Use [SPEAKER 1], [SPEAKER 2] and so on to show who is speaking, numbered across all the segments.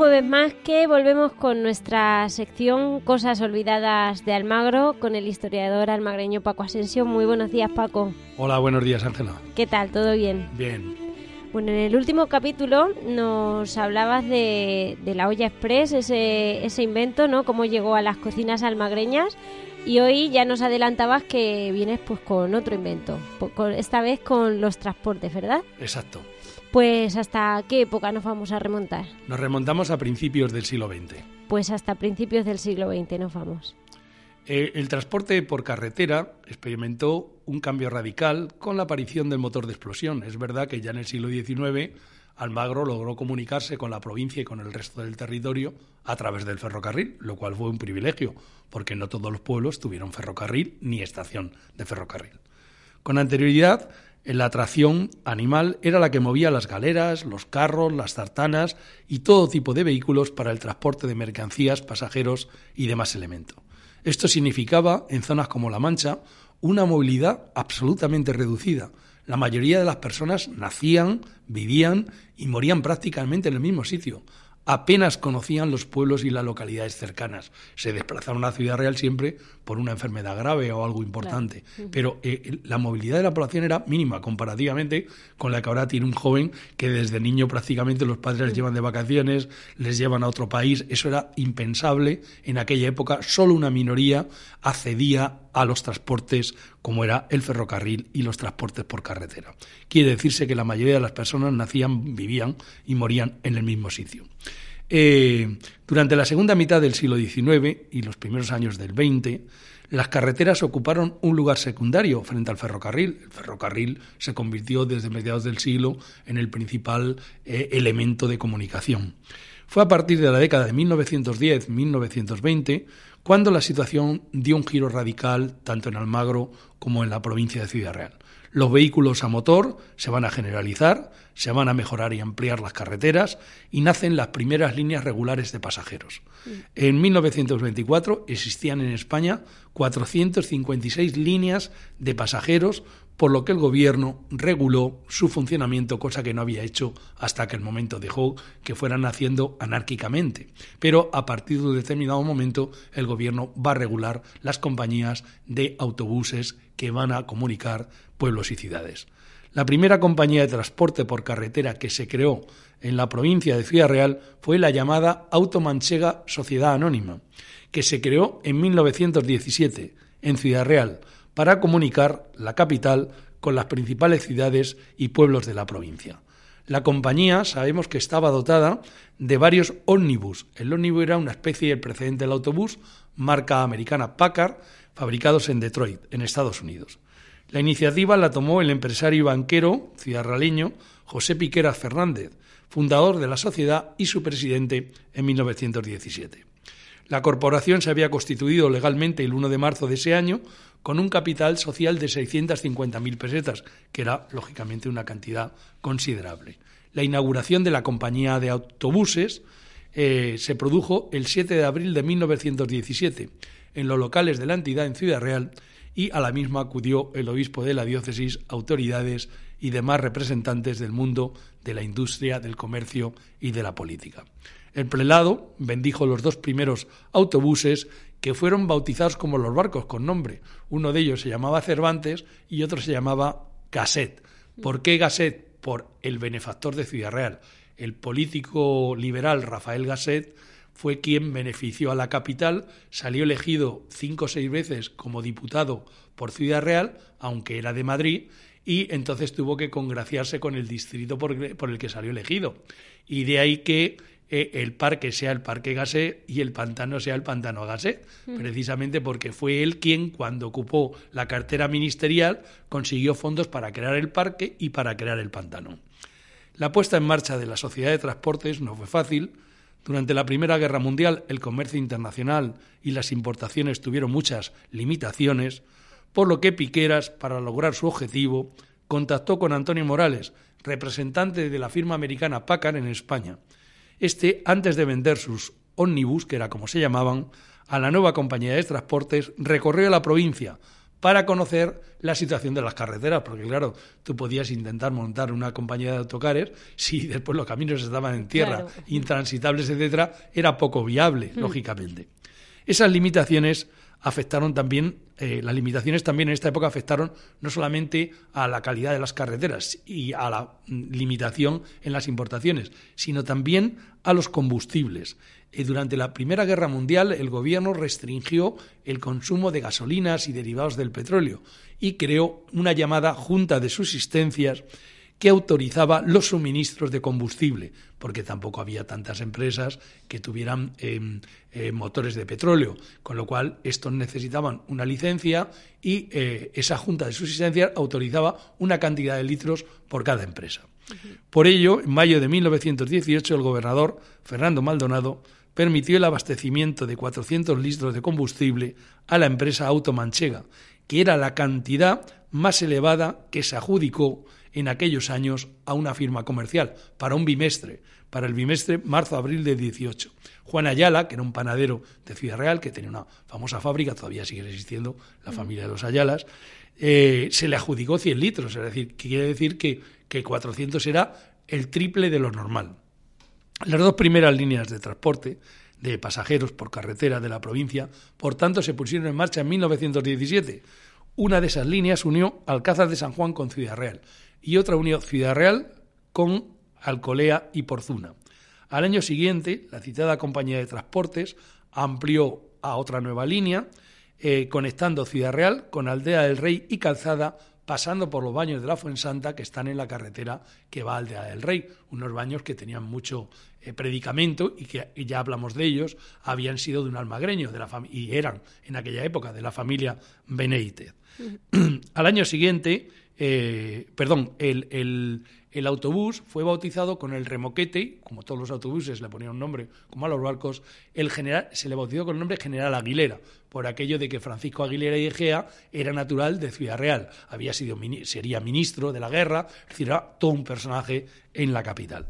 [SPEAKER 1] Jueves más que volvemos con nuestra sección Cosas Olvidadas de Almagro con el historiador almagreño Paco Asensio. Muy buenos días, Paco.
[SPEAKER 2] Hola, buenos días, Ángela.
[SPEAKER 1] ¿Qué tal? ¿Todo bien?
[SPEAKER 2] Bien.
[SPEAKER 1] Bueno, en el último capítulo nos hablabas de, de la olla express, ese, ese invento, ¿no? Cómo llegó a las cocinas almagreñas. Y hoy ya nos adelantabas que vienes pues con otro invento, con- esta vez con los transportes, ¿verdad?
[SPEAKER 2] Exacto.
[SPEAKER 1] Pues hasta qué época nos vamos a remontar?
[SPEAKER 2] Nos remontamos a principios del siglo XX.
[SPEAKER 1] Pues hasta principios del siglo XX nos vamos.
[SPEAKER 2] Eh, el transporte por carretera experimentó un cambio radical con la aparición del motor de explosión. Es verdad que ya en el siglo XIX Almagro logró comunicarse con la provincia y con el resto del territorio a través del ferrocarril, lo cual fue un privilegio, porque no todos los pueblos tuvieron ferrocarril ni estación de ferrocarril. Con anterioridad, la atracción animal era la que movía las galeras, los carros, las tartanas y todo tipo de vehículos para el transporte de mercancías, pasajeros y demás elementos. Esto significaba, en zonas como La Mancha, una movilidad absolutamente reducida. La mayoría de las personas nacían, vivían y morían prácticamente en el mismo sitio. Apenas conocían los pueblos y las localidades cercanas. Se desplazaron a la ciudad real siempre por una enfermedad grave o algo importante. Pero eh, la movilidad de la población era mínima comparativamente con la que ahora tiene un joven que desde niño prácticamente los padres les llevan de vacaciones, les llevan a otro país. Eso era impensable en aquella época. Solo una minoría accedía a los transportes como era el ferrocarril y los transportes por carretera. Quiere decirse que la mayoría de las personas nacían, vivían y morían en el mismo sitio. Eh, durante la segunda mitad del siglo XIX y los primeros años del XX, las carreteras ocuparon un lugar secundario frente al ferrocarril. El ferrocarril se convirtió desde mediados del siglo en el principal eh, elemento de comunicación. Fue a partir de la década de 1910-1920 cuando la situación dio un giro radical tanto en Almagro como en la provincia de Ciudad Real. Los vehículos a motor se van a generalizar, se van a mejorar y ampliar las carreteras y nacen las primeras líneas regulares de pasajeros. En 1924 existían en España 456 líneas de pasajeros, por lo que el gobierno reguló su funcionamiento, cosa que no había hecho hasta aquel momento. Dejó que fueran haciendo anárquicamente. Pero a partir de un determinado momento el gobierno va a regular las compañías de autobuses que van a comunicar pueblos y ciudades. La primera compañía de transporte por carretera que se creó en la provincia de Ciudad Real fue la llamada Automanchega Sociedad Anónima, que se creó en 1917 en Ciudad Real para comunicar la capital con las principales ciudades y pueblos de la provincia. La compañía sabemos que estaba dotada de varios ómnibus. El ómnibus era una especie del precedente del autobús, marca americana Packard, fabricados en Detroit, en Estados Unidos. La iniciativa la tomó el empresario y banquero ciudadraleño José Piqueras Fernández, fundador de la sociedad y su presidente en 1917. La corporación se había constituido legalmente el 1 de marzo de ese año con un capital social de 650.000 pesetas, que era lógicamente una cantidad considerable. La inauguración de la compañía de autobuses eh, se produjo el 7 de abril de 1917 en los locales de la entidad en Ciudad Real y a la misma acudió el obispo de la diócesis, autoridades y demás representantes del mundo de la industria, del comercio y de la política. El prelado bendijo los dos primeros autobuses que fueron bautizados como los barcos con nombre. Uno de ellos se llamaba Cervantes y otro se llamaba Gasset. ¿Por qué Gasset? Por el benefactor de Ciudad Real. El político liberal Rafael Gasset fue quien benefició a la capital, salió elegido cinco o seis veces como diputado por Ciudad Real, aunque era de Madrid, y entonces tuvo que congraciarse con el distrito por, el que salió elegido. Y de ahí que eh, el parque sea el parque Gasset y el pantano sea el pantano Gasset, precisamente porque fue él quien, cuando ocupó la cartera ministerial, consiguió fondos para crear el parque y para crear el pantano. La puesta en marcha de la sociedad de transportes no fue fácil. Durante la Primera Guerra Mundial el comercio internacional y las importaciones tuvieron muchas limitaciones, por lo que Piqueras, para lograr su objetivo, contactó con Antonio Morales, representante de la firma americana Packard en España. Este, antes de vender sus ómnibus, que era como se llamaban, a la nueva compañía de transportes, recorrió la provincia para conocer la situación de las carreteras, porque claro, tú podías intentar montar una compañía de autocares si después los caminos estaban en tierra, intransitables, etcétera, era poco viable, hmm. lógicamente. Esas limitaciones afectaron también, eh, las limitaciones también en esta época afectaron no solamente a la calidad de las carreteras y a la mm, limitación en las importaciones, sino también a los combustibles. Eh, durante la Primera Guerra Mundial el gobierno restringió el consumo de gasolinas y derivados del petróleo y creó una llamada Junta de Subsistencias que autorizaba los suministros de combustible, porque tampoco había tantas empresas que tuvieran em, eh, motores de petróleo, con lo cual estos necesitaban una licencia y eh, esa Junta de Subsistencia autorizaba una cantidad de litros por cada empresa. Por ello, en mayo de 1918, el gobernador Fernando Maldonado permitió el abastecimiento de 400 litros de combustible a la empresa Automanchega, que era la cantidad más elevada que se adjudicó en aquellos años a una firma comercial para un bimestre, para el bimestre marzo-abril de 18. Juan Ayala, que era un panadero de Ciudad Real, que tenía una famosa fábrica, todavía sigue existiendo la familia de los Ayalas, eh, se le adjudicó 100 litros, es decir, que quiere decir que, que 400 era el triple de lo normal. Las dos primeras líneas de transporte de pasajeros por carretera de la provincia, por tanto, se pusieron en marcha en 1917. Una de esas líneas unió Alcázar de San Juan con Ciudad Real y otra unió Ciudad Real con Alcolea y Porzuna. Al año siguiente, la citada compañía de transportes amplió a otra nueva línea, eh, conectando Ciudad Real con Aldea del Rey y Calzada, pasando por los baños de la Fuensanta que están en la carretera que va a Aldea del Rey, unos baños que tenían mucho eh, predicamento y que ya hablamos de ellos, habían sido de un almagreño de la y eran en aquella época de la familia Beneite. Al año siguiente, eh, perdón, el, autobús fue bautizado con el remoquete, como todos los autobuses le ponían un nombre, como a los barcos, el general, se le bautizó con el nombre General Aguilera, por aquello de que Francisco Aguilera y Egea era natural de Ciudad Real, había sido, sería ministro de la guerra, es decir, era todo un personaje en la capital.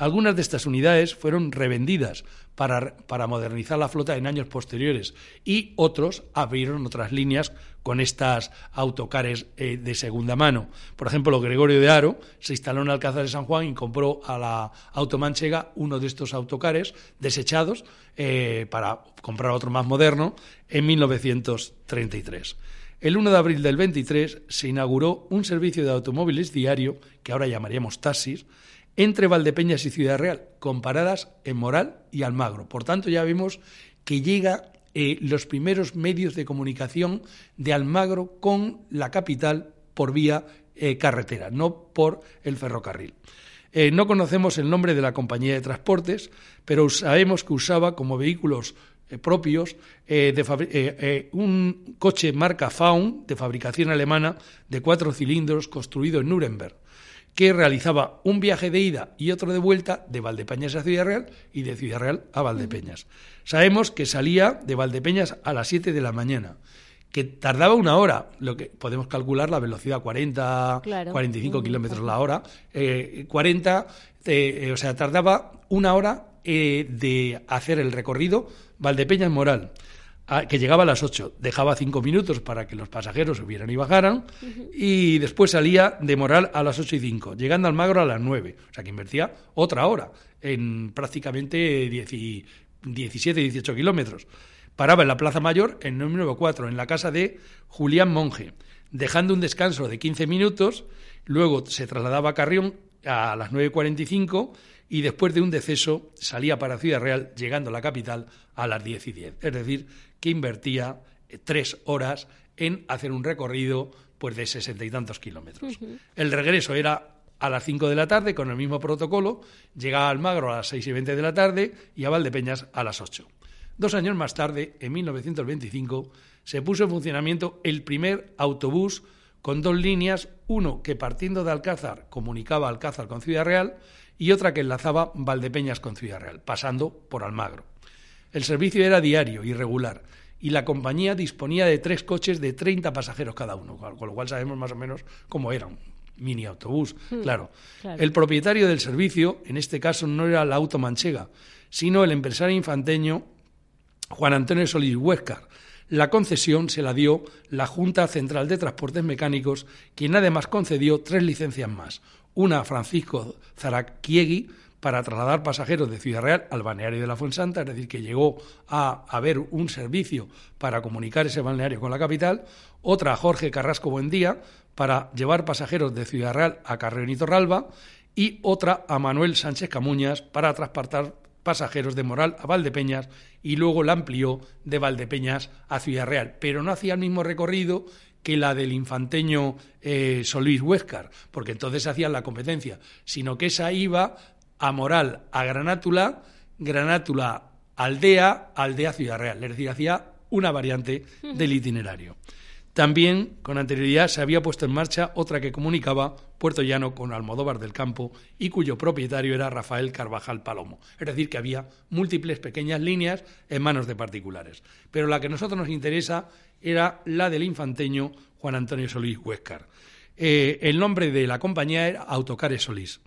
[SPEAKER 2] Algunas de estas unidades fueron revendidas para, para, modernizar la flota en años posteriores y otros abrieron otras líneas con estas autocares eh, de segunda mano. Por ejemplo, Gregorio de Aro se instaló en Alcázar de San Juan y compró a la Automanchega uno de estos autocares desechados eh, para comprar otro más moderno en 1933. El 1 de abril del 23 se inauguró un servicio de automóviles diario, que ahora llamaríamos taxis, entre Valdepeñas y Ciudad Real, comparadas en Moral y Almagro. Por tanto, ya vemos que llega eh, los primeros medios de comunicación de Almagro con la capital por vía eh, carretera, no por el ferrocarril. Eh, no conocemos el nombre de la compañía de transportes, pero sabemos que usaba como vehículos propios un coche marca Faun de fabricación alemana de cuatro cilindros construido en Nuremberg que realizaba un viaje de ida y otro de vuelta de Valdepeñas a Ciudad Real y de Ciudad Real a Valdepeñas. Sabemos que salía de Valdepeñas a las 7 de la mañana, que tardaba una hora, lo que podemos calcular la velocidad 40, 45 kilómetros la hora, 40, eh, eh, o sea, tardaba una hora eh, de hacer el recorrido Valdepeñas Moral que llegaba a las 8, dejaba cinco minutos para que los pasajeros subieran y bajaran, y después salía de Moral a las 8 y 5, llegando al Magro a las 9, o sea que invertía otra hora en prácticamente 17, 18 kilómetros. Paraba en la Plaza Mayor, en número 4, en la casa de Julián Monge, dejando un descanso de 15 minutos, luego se trasladaba a Carrión a las 9.45 y después de un deceso salía para Ciudad Real, llegando a la capital a las 10 y 10. Es decir, que invertía tres horas en hacer un recorrido pues de sesenta y tantos kilómetros. El regreso era a las cinco de la tarde con el mismo protocolo, llegaba a Almagro a las seis y veinte de la tarde y a Valdepeñas a las ocho. Dos años más tarde, en 1925, se puso en funcionamiento el primer autobús con dos líneas, uno que partiendo de Alcázar comunicaba Alcázar con Ciudad Real y otra que enlazaba Valdepeñas con Ciudad Real, pasando por Almagro. El servicio era diario, irregular, y la compañía disponía de tres coches de 30 pasajeros cada uno, con lo cual sabemos más o menos cómo era un mini autobús. Hmm, claro. El propietario del servicio, en este caso, no era la Auto Manchega, sino el empresario infanteño Juan Antonio Solís Huescar. La concesión se la dio la Junta Central de Transportes Mecánicos, quien además concedió tres licencias más. Una a Francisco Zaraquiegui, para trasladar pasajeros de Ciudad Real al balneario de la Fuensanta, es decir, que llegó a haber un servicio para comunicar ese balneario con la capital, otra a Jorge Carrasco Buendía para llevar pasajeros de Ciudad Real a Carreón y Torralba y otra a Manuel Sánchez Camuñas para transportar pasajeros de Moral a Valdepeñas y luego la amplió de Valdepeñas a Ciudad Real, pero no hacía el mismo recorrido que la del infanteño eh, Solís Huéscar, porque entonces hacían la competencia, sino que esa iba a Moral, a Granátula, Granátula, Aldea, Aldea, Ciudad Real. Es decir, hacía una variante del itinerario. También, con anterioridad, se había puesto en marcha otra que comunicaba Puerto Llano con Almodóvar del Campo y cuyo propietario era Rafael Carvajal Palomo. Es decir, que había múltiples pequeñas líneas en manos de particulares. Pero la que a nosotros nos interesa era la del infanteño Juan Antonio Solís Huéscar. Eh, el nombre de la compañía era Autocares Solís.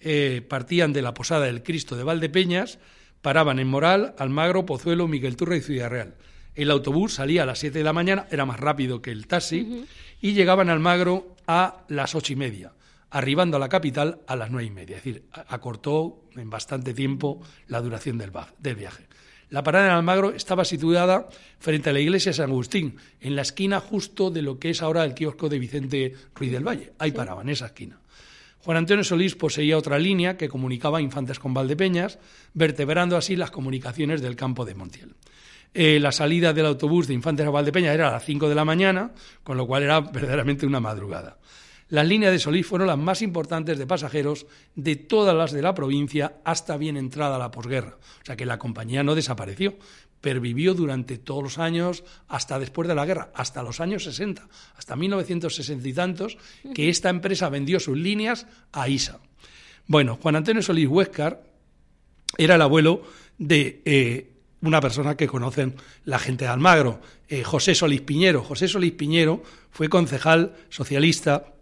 [SPEAKER 2] Eh, partían de la Posada del Cristo de Valdepeñas, paraban en Moral, Almagro, Pozuelo, Miguel Turra y Ciudad Real. El autobús salía a las 7 de la mañana, era más rápido que el taxi, y llegaban a Almagro a las ocho y media, arribando a la capital a las nueve y media. Es decir, acortó en bastante tiempo la duración del, del viaje. La parada en Almagro estaba situada frente a la iglesia de San Agustín, en la esquina justo de lo que es ahora el kiosco de Vicente Ruiz del Valle. Ahí paraban, en esa esquina. Juan Antonio Solís poseía otra línea que comunicaba Infantes con Valdepeñas, vertebrando así las comunicaciones del campo de Montiel. Eh, la salida del autobús de Infantes a Valdepeñas era a las 5 de la mañana, con lo cual era verdaderamente una madrugada. Las líneas de Solís fueron las más importantes de pasajeros de todas las de la provincia hasta bien entrada la posguerra. O sea que la compañía no desapareció, pervivió durante todos los años hasta después de la guerra, hasta los años 60, hasta 1960 y tantos, que esta empresa vendió sus líneas a ISA. Bueno, Juan Antonio Solís Huéscar era el abuelo de eh, una persona que conocen la gente de Almagro, eh, José Solís Piñero. José Solís Piñero fue concejal socialista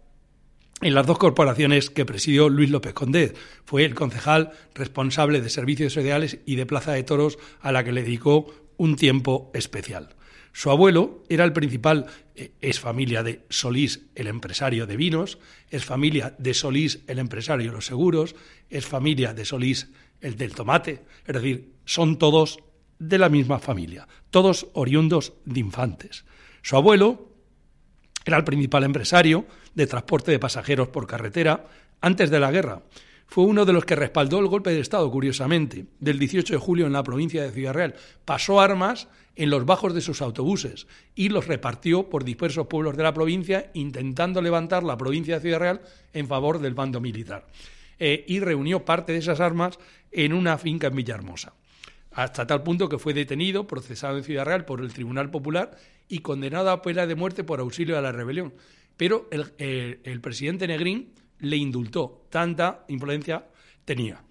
[SPEAKER 2] en las dos corporaciones que presidió Luis López Condé. Fue el concejal responsable de servicios sociales y de Plaza de Toros a la que le dedicó un tiempo especial. Su abuelo era el principal, eh, es familia de Solís, el empresario de vinos, es familia de Solís, el empresario de los seguros, es familia de Solís, el del tomate, es decir, son todos de la misma familia, todos oriundos de infantes. Su abuelo era el principal empresario de transporte de pasajeros por carretera antes de la guerra. Fue uno de los que respaldó el golpe de Estado, curiosamente, del 18 de julio en la provincia de Ciudad Real. Pasó armas en los bajos de sus autobuses y los repartió por dispersos pueblos de la provincia, intentando levantar la provincia de Ciudad Real en favor del bando militar. Eh, y reunió parte de esas armas en una finca en Villahermosa. Hasta tal punto que fue detenido, procesado en Ciudad Real por el Tribunal Popular y condenado a pena de muerte por auxilio a la rebelión. Pero el presidente Negrín le indultó. Tanta influencia tenía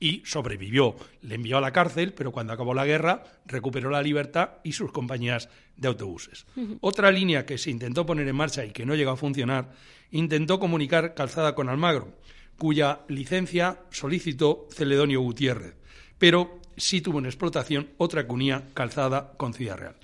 [SPEAKER 2] y sobrevivió. Le envió a la cárcel, pero cuando acabó la guerra recuperó la libertad y sus compañías de autobuses. Otra línea que se intentó poner en marcha y que no llegó a funcionar, intentó comunicar Calzada con Almagro, cuya licencia solicitó Celedonio Gutiérrez, pero sí tuvo en explotación otra que unía Calzada con Ciudad Real.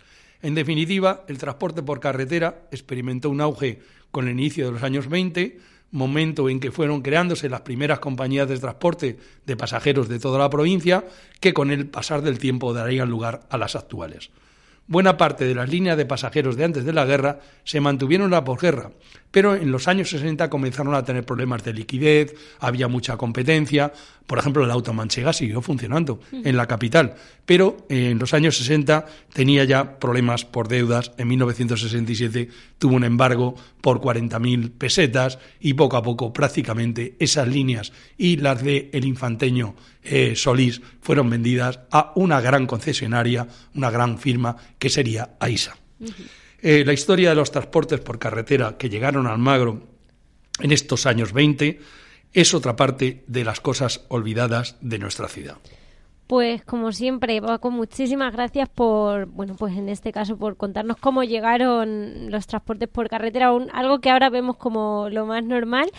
[SPEAKER 2] En definitiva, el transporte por carretera experimentó un auge con el inicio de los años 20, momento en que fueron creándose las primeras compañías de transporte de pasajeros de toda la provincia, que con el pasar del tiempo darían lugar a las actuales. buena parte de las líneas de pasajeros de antes de la guerra se mantuvieron en la posguerra, pero en los años 60 comenzaron a tener problemas de liquidez, había mucha competencia, por ejemplo, la automanchega siguió funcionando en la capital, pero en los años 60 tenía ya problemas por deudas, en 1967 tuvo un embargo por 40.000 pesetas y poco a poco prácticamente esas líneas y las de el infanteño eh, Solís fueron vendidas a una gran concesionaria, una gran firma que sería AISA. Eh, la historia de los transportes por carretera que llegaron al Magro en estos años 20 es otra parte de las cosas olvidadas de nuestra ciudad.
[SPEAKER 1] Pues como siempre, Paco, muchísimas gracias por, bueno, pues en este caso por contarnos cómo llegaron los transportes por carretera, algo que ahora vemos como lo más normal.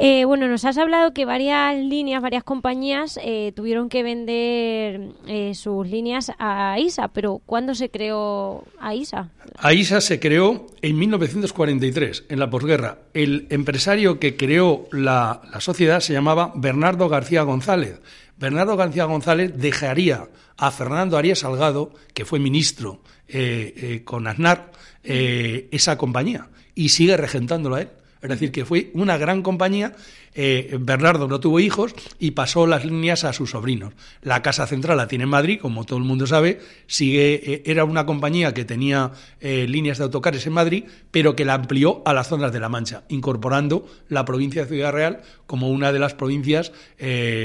[SPEAKER 1] Eh, bueno, nos has hablado que varias líneas, varias compañías eh, tuvieron que vender eh, sus líneas a ISA, pero ¿cuándo se creó AISA?
[SPEAKER 2] AISA se creó en 1943, en la posguerra. El empresario que creó la, la sociedad se llamaba Bernardo García González. Bernardo García González dejaría a Fernando Arias Salgado, que fue ministro con Aznar, esa compañía y sigue regentándola él. Es decir, que fue una gran compañía. Eh, Bernardo no tuvo hijos y pasó las líneas a sus sobrinos. La casa central la tiene en Madrid, como todo el mundo sabe. Sigue, eh, era una compañía que tenía eh, líneas de autocares en Madrid, pero que la amplió a las zonas de La Mancha, incorporando la provincia de Ciudad Real como una de las provincias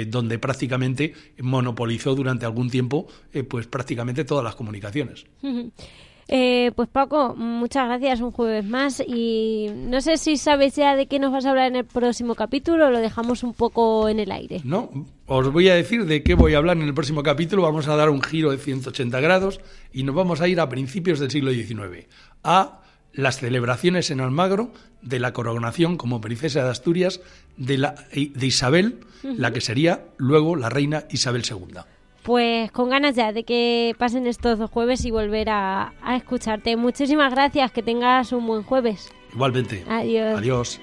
[SPEAKER 2] donde prácticamente monopolizó durante algún tiempo, pues prácticamente todas las comunicaciones.
[SPEAKER 1] Eh, pues Paco, muchas gracias un jueves más y no sé si sabes ya de qué nos vas a hablar en el próximo capítulo o lo dejamos un poco en el aire.
[SPEAKER 2] No, os voy a decir de qué voy a hablar en el próximo capítulo. Vamos a dar un giro de 180 grados y nos vamos a ir a principios del siglo XIX, a las celebraciones en Almagro de la coronación como princesa de Asturias de, la, de Isabel, la que sería luego la reina Isabel II.
[SPEAKER 1] Pues con ganas ya de que pasen estos dos jueves y volver a, escucharte. Muchísimas gracias, que tengas un buen jueves.
[SPEAKER 2] Igualmente.
[SPEAKER 1] Adiós.
[SPEAKER 2] Adiós.